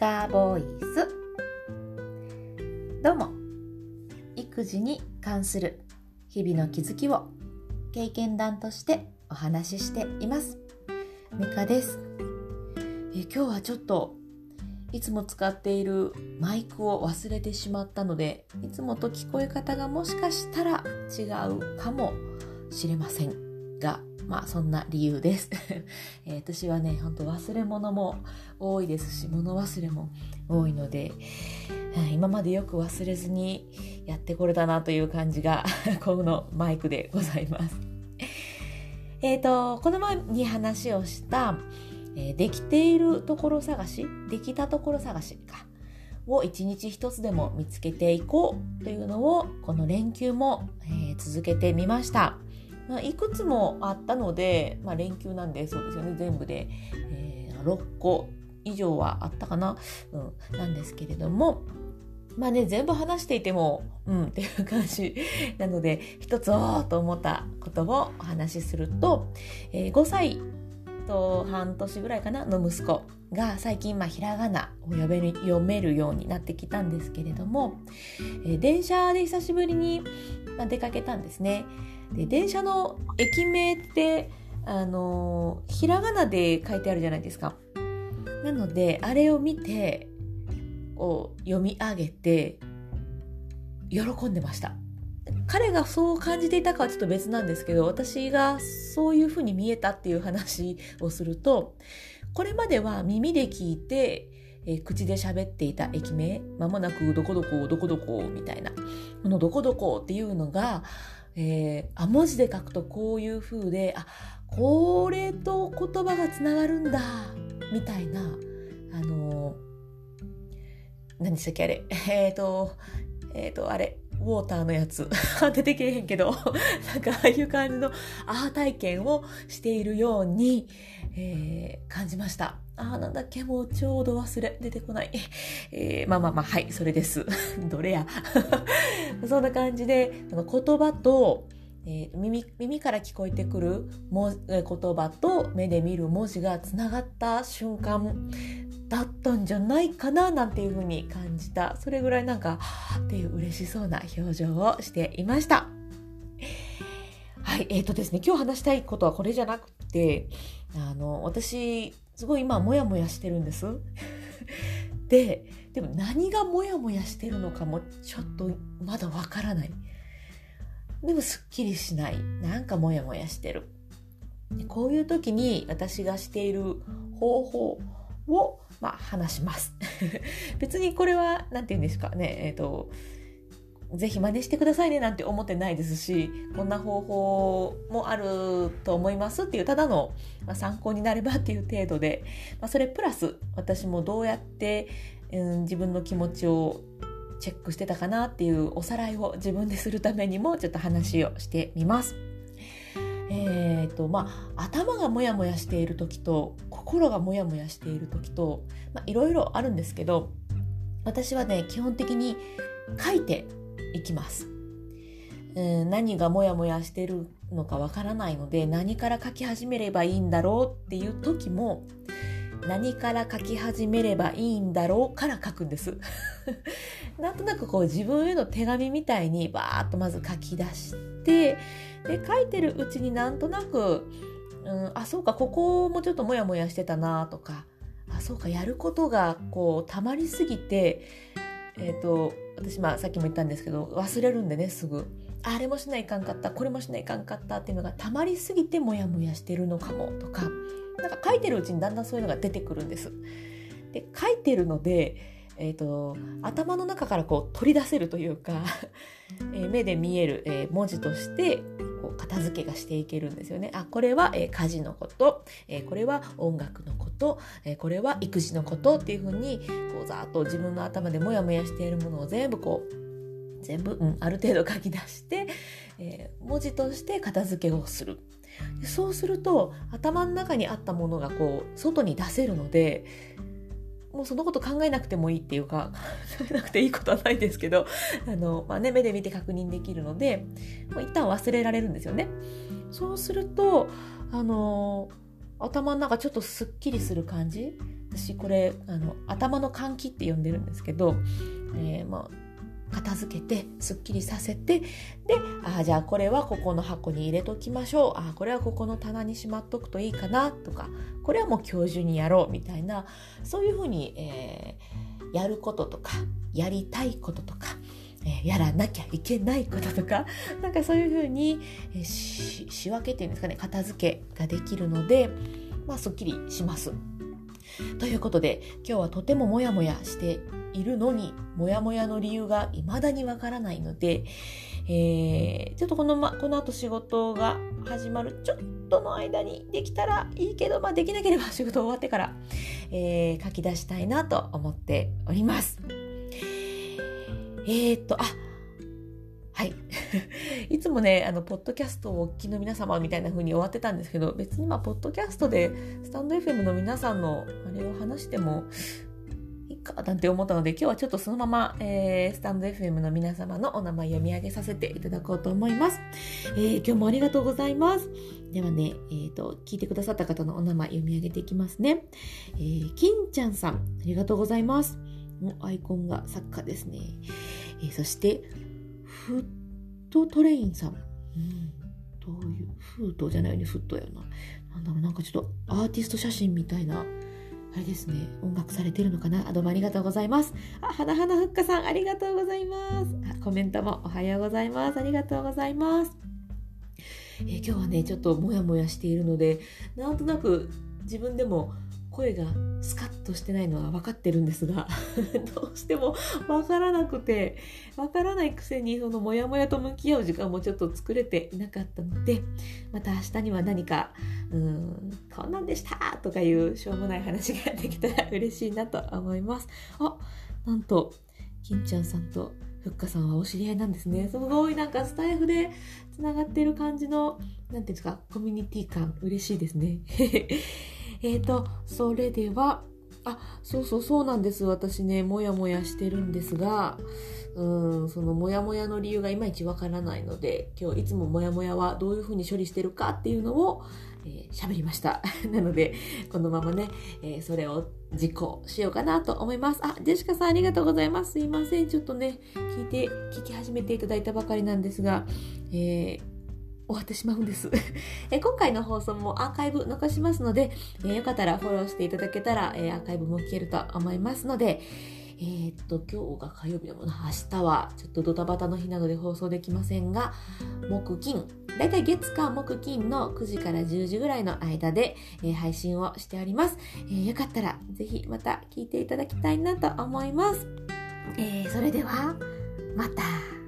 カボイスどうも。育児に関する日々の気づきを経験談としてお話ししています。ミカです。え今日はちょっといつも使っているマイクを忘れてしまったのでいつもと聞こえ方がもしかしたら違うかもしれません。がまあそんな理由です、えー、私はねほんと忘れ物も多いですし物忘れも多いので今までよく忘れずにやってこれたなという感じが このマイクでございます。えっ、ー、とこの前に話をしたえー、できているところ探しできたところ探しかを一日一つでも見つけていこうというのをこの連休も、えー、続けてみました、まあ、いくつもあったので、まあ、連休なんでそうですよね。全部で、えー、6個以上はあったかな、うん、なんですけれどもまあね全部話していてもうんっていう感じ なので一つおーと思ったことをお話しすると、えー、5歳と半年ぐらいかなの息子が最近まあひらがなを読める読めるようになってきたんですけれども、えー、電車で久しぶりに、出かけたんですね。で電車の駅名ってあの、ひらがなで書いてあるじゃないですか。なのであれを見てを読み上げて喜んでました。彼がそう感じていたかはちょっと別なんですけど私がそういうふうに見えたっていう話をするとこれまでは耳で聞いて、えー、口で喋っていた駅名まもなくどこどこどこどこみたいなこのどこどこっていうのが、えー、あ文字で書くとこういう風であこれと言葉がつながるんだみたいなあのー、何でしたっけあれ。えっ、ー、とえっ、ー、とあれ。ウォーターのやつ。出てけえへんけど。なんかああいう感じのアハ体験をしているように、えー、感じました。ああなんだっけもうちょうど忘れ出てこない、えー、まあまあまあはいそれです。どれや。そんな感じで言葉とえー、耳耳から聞こえてくるも言葉と目で見る文字がつながった瞬間だったんじゃないかななんていうふうに感じた。それぐらいなんかっていう嬉しそうな表情をしていました。はいえーとですね今日話したいことはこれじゃなくてあの私すごい今モヤモヤしてるんです。ででも何がモヤモヤしてるのかもちょっとまだわからない。でもすっきりしない。なんかモヤモヤしてる。こういう時に私がしている方法をまあ、話します。別にこれは、何て言うんですかね、えっ、ー、と、ぜひ真似してくださいねなんて思ってないですし、こんな方法もあると思いますっていう、ただの、まあ、参考になればっていう程度で、まあ、それプラス私もどうやって、うん、自分の気持ちをチェックしてたかなっていうおさらいを自分でするためにもちょっと話をしてみます。えーとまあ、頭がモヤモヤしている時と心がモヤモヤしている時といろいろあるんですけど私はね基本的に書いていきます。うん、何がモヤモヤしてるのかわからないので何から書き始めればいいんだろうっていう時も何から書き始めればいいんだろうから書くんです。なんとなくこう自分への手紙みたいにバーッとまず書き出してで書いてるうちになんとなく、うん、あそうかここもちょっとモヤモヤしてたなとかあそうかやることがこうたまりすぎてえっ、ー、と私まあさっきも言ったんですけど忘れるんでねすぐあれもしないかんかったこれもしないかんかったっていうのがたまりすぎてモヤモヤしてるのかもとかなんか書いてるうちにだんだんそういうのが出てくるんです。で書いてるのでえーと、頭の中からこう取り出せるというかえー、目で見える、えー、文字としてこう片付けがしていけるんですよね。あこれは、えー、家事のこと、えこれは音楽のこと、えこれは育児のことっていうふうにこうざっと自分の頭でモヤモヤしているものを全部こう全部、うん、ある程度書き出して、え文字として片付けをする。そうすると頭の中にあったものがこう外に出せるのでもうそのこと考えなくてもいいっていうか考えなくていいことはないですけどあの、まあね、目で見て確認できるのでもう一旦忘れられるんですよね。そうするとあの頭の中ちょっとすっきりする感じ私これあの頭の換気って呼んでるんですけど、えー、まあ片付けてすっきりさせてであじゃあこれはここの箱に入れときましょうあこれはここの棚にしまっとくといいかなとかこれはもう今日中にやろうみたいなそういうふうに、えー、やることとかやりたいこととか、えー、やらなきゃいけないこととか なんかそういうふうに、えー、仕分けっていうんですかね片付けができるのでまあすっきりします。ということで今日はとてもモヤモヤしているのにモヤモヤの理由が未だにわからないので、えー、ちょっとこの,、ま、この後仕事が始まるちょっとの間にできたらいいけど、まあ、できなければ仕事終わってから、えー、書き出したいなと思っております。えー、っと、あ、い。つもね、あの、ポッドキャストをお聞きの皆様みたいな風に終わってたんですけど、別にまあ、ポッドキャストで、スタンド FM の皆さんのあれを話してもいいかなんて思ったので、今日はちょっとそのまま、えー、スタンド FM の皆様のお名前読み上げさせていただこうと思います。えー、今日もありがとうございます。ではね、えっ、ー、と、聞いてくださった方のお名前読み上げていきますね。えー、金ちゃんさん、ありがとうございます。アイコンが作家ですね。えー、そして、フットトレインさん。うん、どういう、フートじゃないよね、フットやな。なんだろう、なんかちょっとアーティスト写真みたいな、あれですね、音楽されてるのかなあ、どうもありがとうございます。あ、はなはなふっかさん、ありがとうございます。あ、コメントもおはようございます。ありがとうございます。えー、今日はね、ちょっとモヤモヤしているので、なんとなく自分でも声がスカッとしてないのは分かってるんですが どうしても分からなくて分からないくせにそのモヤモヤと向き合う時間もちょっと作れていなかったのでまた明日には何か「うんこんなんでした!」とかいうしょうもない話ができたら嬉しいなと思います。あなんと金ちゃんさんとふっかさんはお知り合いなんですね。すごいなんかスタイフでつながってる感じの、なんていうんですか、コミュニティ感嬉しいですね。え、ー、と、それでは、あ、そうそうそうなんです。私ね、もやもやしてるんですが、うん、そのもやもやの理由がいまいちわからないので、今日いつももやもやはどういうふうに処理してるかっていうのを喋、えー、りました。なので、このままね、えー、それを実行しようかなと思います。あ、ジェシカさんありがとうございます。すいません。ちょっとね、聞いて、聞き始めていただいたばかりなんですが、えー終わってしまうんです え今回の放送もアーカイブ残しますので、えよかったらフォローしていただけたら、えアーカイブも聞けると思いますので、えー、っと、今日が火曜日だもんな。明日はちょっとドタバタの日なので放送できませんが、木金、だいたい月火木金の9時から10時ぐらいの間で、えー、配信をしております。えー、よかったらぜひまた聞いていただきたいなと思います。えー、それでは、また。